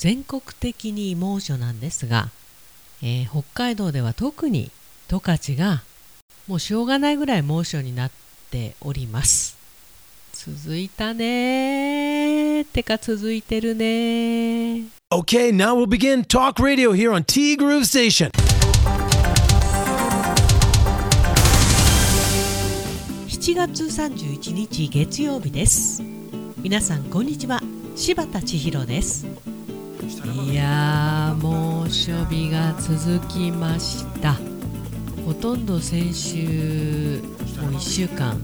全国的に猛暑なんですが、えー、北海道では特に十勝がもうしょうがないぐらい猛暑になっております。続いたねてか続いてるね Okay, now we'll begin talk radio here on T Groove Station. 7月31日月曜日です。皆さんこんにちは。柴田千尋ですいやー猛暑日が続きました。ほとんど先週もう1週間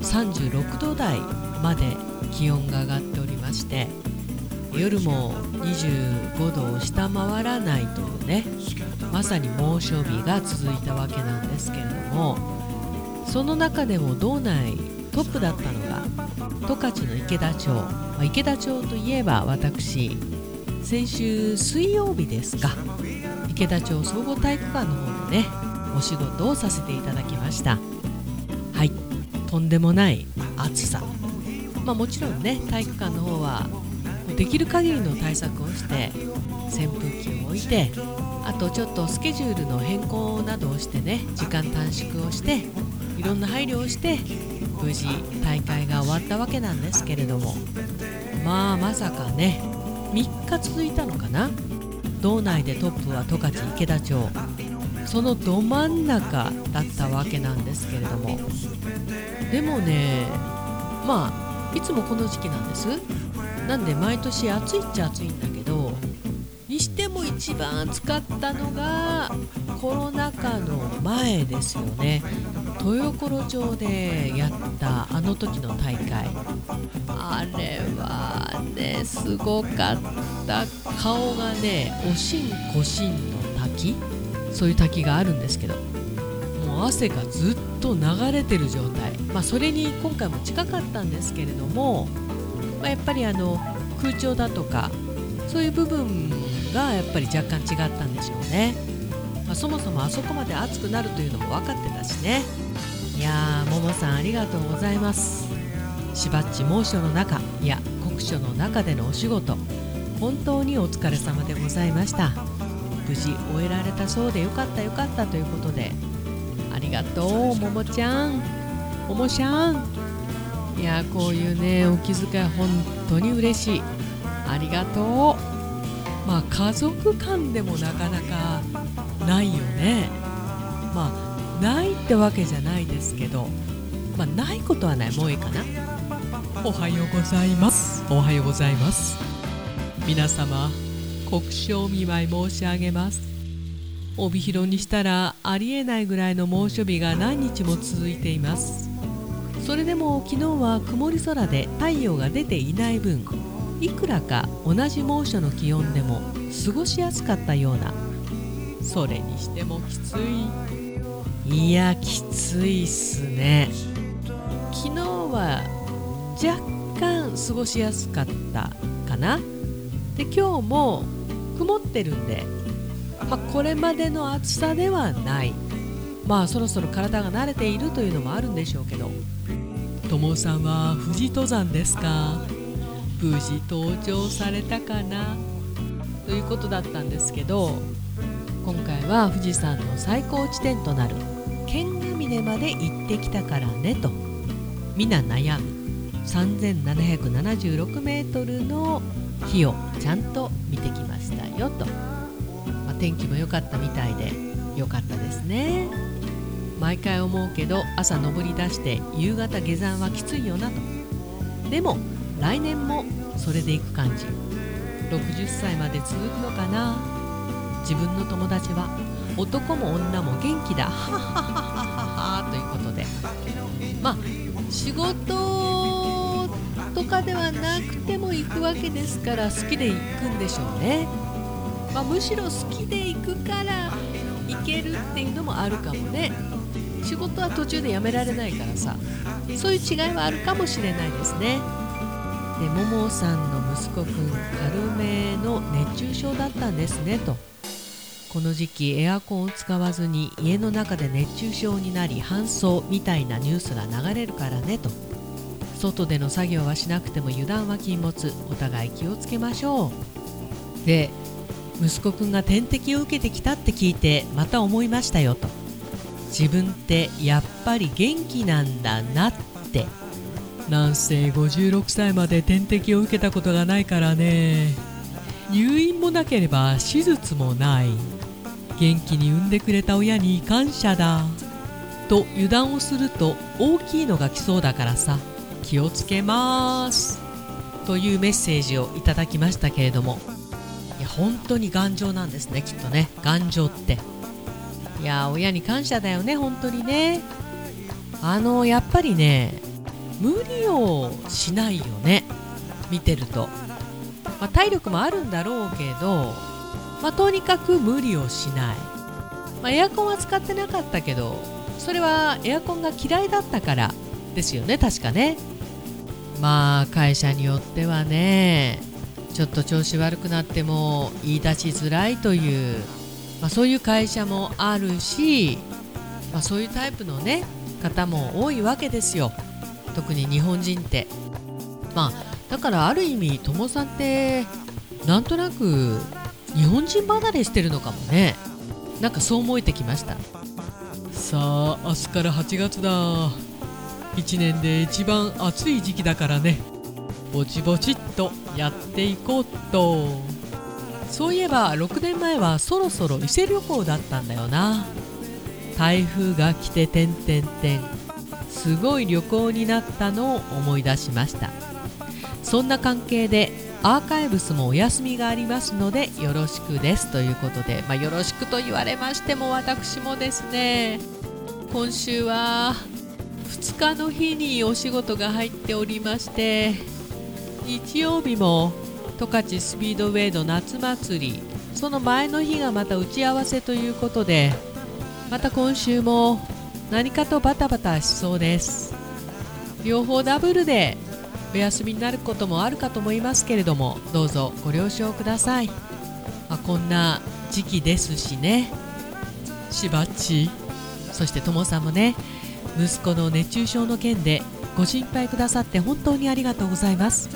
36度台まで気温が上がっておりまして夜も25度を下回らないというねまさに猛暑日が続いたわけなんですけれどもその中でも道内トップだったのが十勝の池田町、まあ、池田町といえば私先週水曜日ですか池田町総合体育館の方でねお仕事をさせていただきました。はいとんでもない暑さ。まあもちろんね体育館の方はできる限りの対策をして扇風機を置いてあとちょっとスケジュールの変更などをしてね時間短縮をしていろんな配慮をして無事大会が終わったわけなんですけれども。まあまさかね3日続いたのかな？道内でトップは十勝池田町。そのど真ん中だったわけなんですけれども。でもねまあいつもこの時期なんです。なんで毎年暑いっちゃ暑いんだけどにしても一番暑かったのがコロナ禍の前ですよね。豊頃町でやったあの時の大会。あれはねすごかった。顔がねおしんこしんの滝。そういう滝があるんですけど。もう汗がずっと流れてる状態。まあそれに今回も近かったんですけれども、まあ、やっぱりあの空調だとかそういう部分がやっぱり若干違ったんでしょうね、まあ、そもそもあそこまで暑くなるというのも分かってたしね。いやーももさんありがとうございます。しばっち猛暑の中いや酷暑の中でのお仕事。本当にお疲れ様でございました。無事終えられたそうでよかったよかったということで。ありがとうももちゃん。ももちゃん。いやこういうねお気遣い本当に嬉しい。ありがとう。まあ家族間でもなかなかないよね。まあないってわけじゃないですけどまあないことはない。もういいかな。おはようございます。おはようございます。皆様国章見舞い申し上げます。帯広にしたらありえないぐらいの猛暑日が何日も続いています。それでも昨日は曇り空で太陽が出ていない分いくらか同じ猛暑の気温でも過ごしやすかったようなそれにしてもきついいやきついっすね。昨日は若干過ごしやすかったかな。で今日も曇ってるんで、まあ、これまでの暑さではない。まあそろそろ体が慣れているというのもあるんでしょうけど。友さんは富士登山ですか？無事登頂されたかな？ということだったんですけど今回は富士山の最高地点となる剣ヶ峰まで行ってきたからねと皆悩む3776メートルの日をちゃんと見てきましたよと、まあ、天気も良かったみたいで良かったですね。毎回思うけど朝登り出して夕方下山はきついよなと。でも来年もそれで行く感じ。60歳まで続くのかな。自分の友達は男も女も元気だはははははということでまあ仕事とかではなくても行くわけですから好きで行くんでしょうね、まあ、むしろ好きで行くから行けるっていうのもあるかもね仕事は途中でやめられないからさそういう違いはあるかもしれないですねでももさんの息子くん軽めの熱中症だったんですねとこの時期エアコンを使わずに家の中で熱中症になり搬送みたいなニュースが流れるからねと。外での作業はしなくても油断は禁物。お互い気をつけましょう。で息子くんが点滴を受けてきたって聞いてまた思いましたよと。自分ってやっぱり元気なんだなって。なんせ56歳まで点滴を受けたことがないからね。入院もなければ手術もない。元気に産んでくれた親に感謝だ。と油断をすると大きいのが来そうだからさ気をつけます。というメッセージをいただきましたけれども。いや本当に頑丈なんですねきっとね。頑丈って。いや親に感謝だよね本当にね。あのやっぱりね無理をしないよね。見てると、まあ、体力もあるんだろうけど、まあ、とにかく無理をしない、まあ、エアコンは使ってなかったけどそれはエアコンが嫌いだったからですよね。確かね。まあ会社によってはねちょっと調子悪くなっても言い出しづらいという、まあ、そういう会社もあるし、まあ、そういうタイプのね方も多いわけですよ。特に日本人って。まあだからある意味ともさんってなんとなく日本人離れしてるのかもね。なんかそう思えてきました。さあ明日から8月だ。1年で一番暑い時期だからね。ぼちぼちっとやっていこうと。そういえば6年前はそろそろ伊勢旅行だったんだよな。台風が来て点々点すごい旅行になったのを思い出しました。そんな関係でアーカイブスもお休みがありますのでよろしくです。ということで、まあ、よろしくと言われましても私もですね今週は2日の日にお仕事が入っておりまして日曜日も十勝スピードウェイの夏祭りその前の日がまた打ち合わせということでまた今週も何かとバタバタしそうです。両方ダブルでお休みになることもあるかと思いますけれどもどうぞご了承ください、まあ、こんな時期ですしね。しばっちそしてともさんもね息子の熱中症の件でご心配くださって本当にありがとうございます。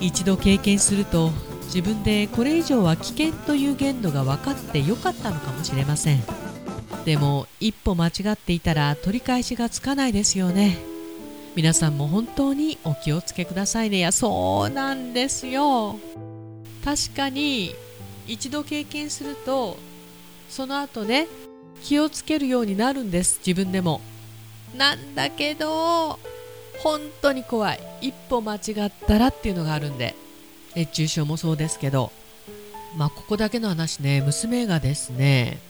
一度経験すると自分でこれ以上は危険という限度が分かってよかったのかもしれません。でも一歩間違っていたら取り返しがつかないですよね。皆さんも本当にお気をつけくださいね。いやそうなんですよ。確かに一度経験するとその後ね気をつけるようになるんです。自分でも。なんだけど本当に怖い。一歩間違ったらっていうのがあるんで。熱中症もそうですけど。まあここだけの話ね。娘がですね、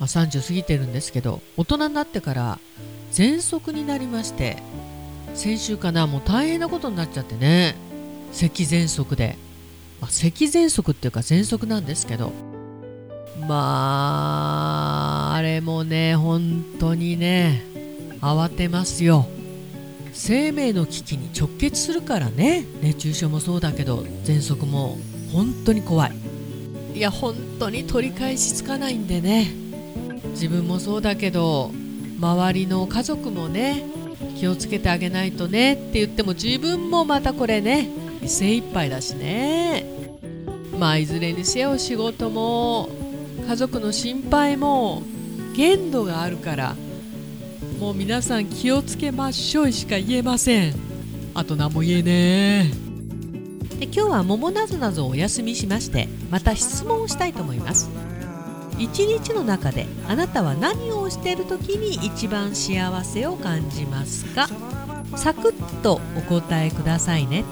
まあ、30過ぎてるんですけど大人になってから喘息になりまして。先週かなもう大変なことになっちゃってね。咳喘息で、まあ、咳喘息っていうか喘息なんですけど。まああれもね本当にね慌てますよ。生命の危機に直結するからね。熱中症もそうだけど喘息も本当に怖い。いや本当に取り返しつかないんでね。自分もそうだけど周りの家族もね気をつけてあげないとねって言っても自分もまたこれね精一杯だしね。まあいずれにせよ仕事も家族の心配も限度があるからもう皆さん気をつけましょうしか言えません。あと何も言えねえ。で今日はももなぞなぞお休みしましてまた質問をしたいと思います。一日の中であなたは何をしている時に一番幸せを感じますか？サクッとお答えくださいね。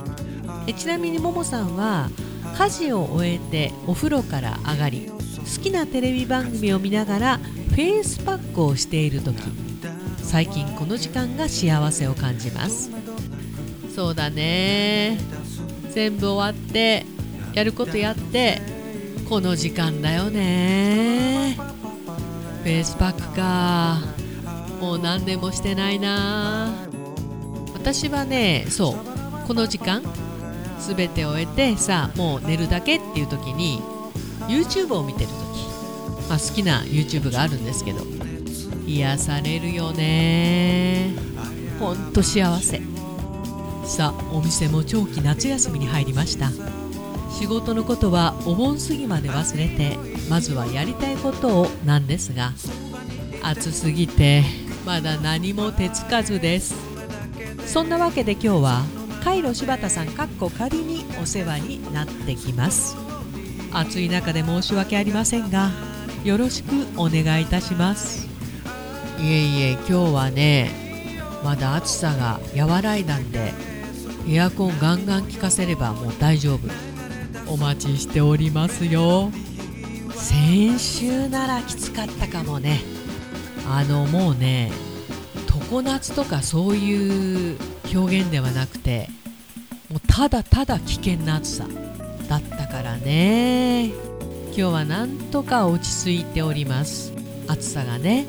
えちなみにももさんは家事を終えてお風呂から上がり好きなテレビ番組を見ながらフェイスパックをしている時。最近この時間が幸せを感じます。そうだね。全部終わってやることやってこの時間だよね。フェイスパックか。もう何年もしてないな。私はねそうこの時間全て終えてさもう寝るだけっていう時に YouTube を見てる時、まあ、好きな YouTube があるんですけど癒されるよね。ほんと幸せ。さあお店も長期夏休みに入りました。仕事のことはお盆過ぎまで忘れてまずはやりたいことをなんですが暑すぎてまだ何も手つかずです。そんなわけで今日はカイロ柴田さんかっこ仮にお世話になってきます。暑い中で申し訳ありませんがよろしくお願いいたします。いえいえ今日はねまだ暑さが和らいだんでエアコンガンガン効かせればもう大丈夫。お待ちしておりますよ。先週ならきつかったかもね。あのもうね常夏とかそういう表現ではなくてもうただただ危険な暑さだったからね。今日はなんとか落ち着いております。暑さがね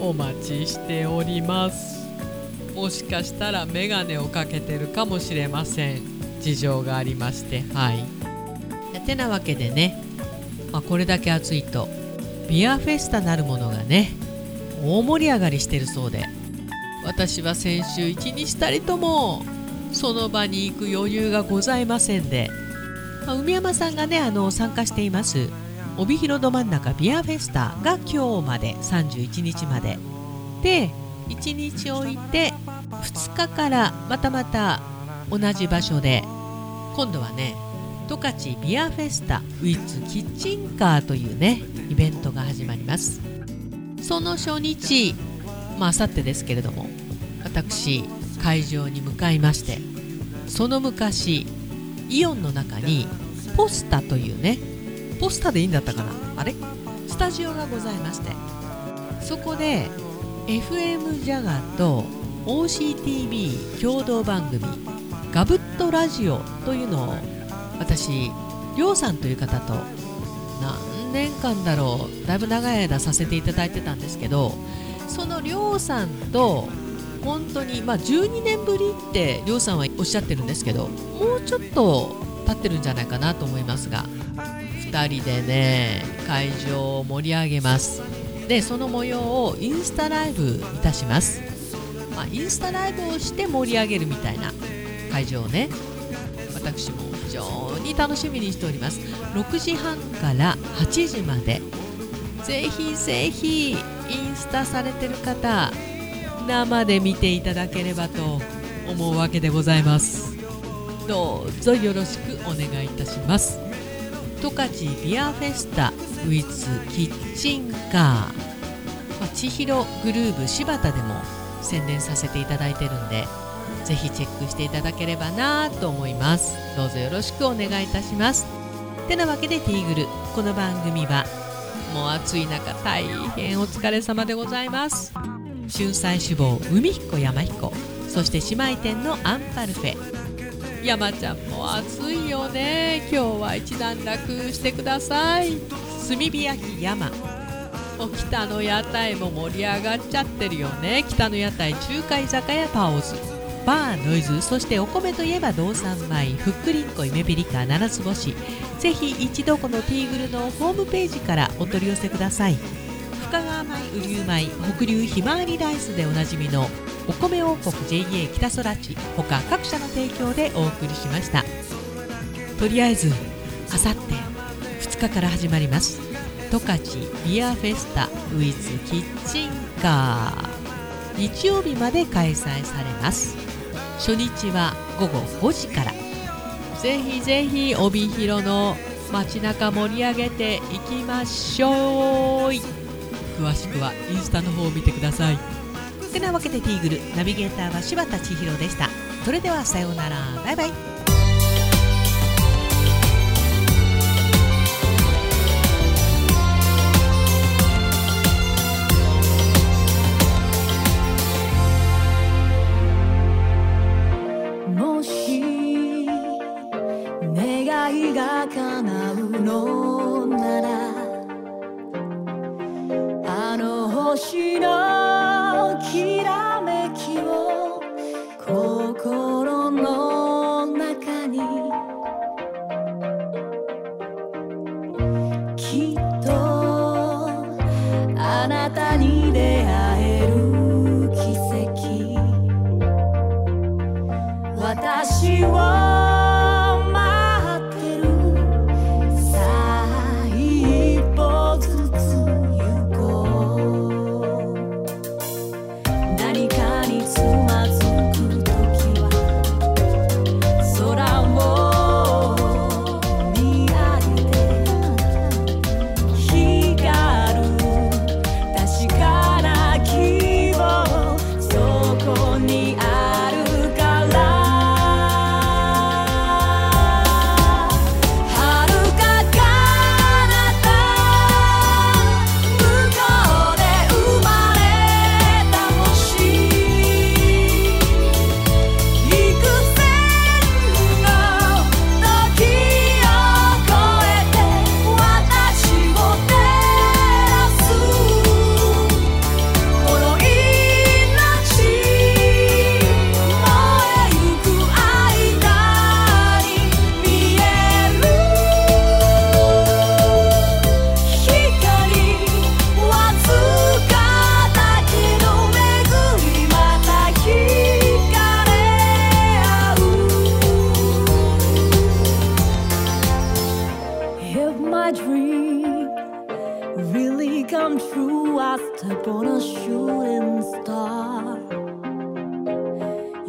お待ちしております。もしかしたら眼鏡をかけてるかもしれません。事情がありましてはい。てなわけでね、まあ、これだけ暑いとビアフェスタなるものがね大盛り上がりしてるそうで。私は先週一日たりともその場に行く余裕がございませんで、まあ、海山さんがねあの参加しています帯広ど真ん中ビアフェスタが今日まで31日まで。で1日置いて2日からまたまた同じ場所で今度はね十勝ビアフェスタウィッツキッチンカーというねイベントが始まります。その初日まあさってですけれども私会場に向かいましてその昔イオンの中にポスタというねポスタでいいんだったかなあれ？スタジオがございましてそこで FM ジャガと OCTV 共同番組「ガブットラジオ」というのを私りょうさんという方と何年間だろうだいぶ長い間させていただいてたんですけどそのりょうさんと本当にまあ12年ぶりってりょうさんはおっしゃってるんですけどもうちょっと経ってるんじゃないかなと思いますが2人でね会場を盛り上げます。でその模様をインスタライブいたします、まあ、インスタライブをして盛り上げるみたいな会場をね私も常に楽しみにしております。6時半から8時まで。ぜひぜひインスタされてる方生で見ていただければと思うわけでございます。どうぞよろしくお願いいたします。十勝ビアフェスタ with キッチンカー、まあ、千尋グルーブ柴田でも宣伝させていただいてるんでぜひチェックしていただければなと思います。どうぞよろしくお願いいたします。てなわけでティーグル。この番組はもう暑い中大変お疲れ様でございます。春菜志望海彦山彦。そして姉妹店のアンパルフェ。山ちゃんも暑いよね。今日は一段落してください。炭火焼き山。お北の屋台も盛り上がっちゃってるよね。北の屋台中華居酒屋パオズ。バーノイズそしてお米といえば道産米ふっくりんこ夢ピリカ七つ星。ぜひ一度このティーグルのホームページからお取り寄せください。深川米雨竜米北流ひまわりライスでおなじみのお米王国 JA 北空地。他各社の提供でお送りしました。とりあえずあさって2日から始まります。十勝ビアフェスタウィズキッチンカー。日曜日まで開催されます。初日は午後5時から。ぜひぜひ帯広の街中盛り上げていきましょう。詳しくはインスタの方を見てください。てなわけでティーグルナビゲーターは柴田千尋でした。それではさようなら。バイバイ。星の君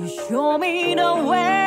You show me the way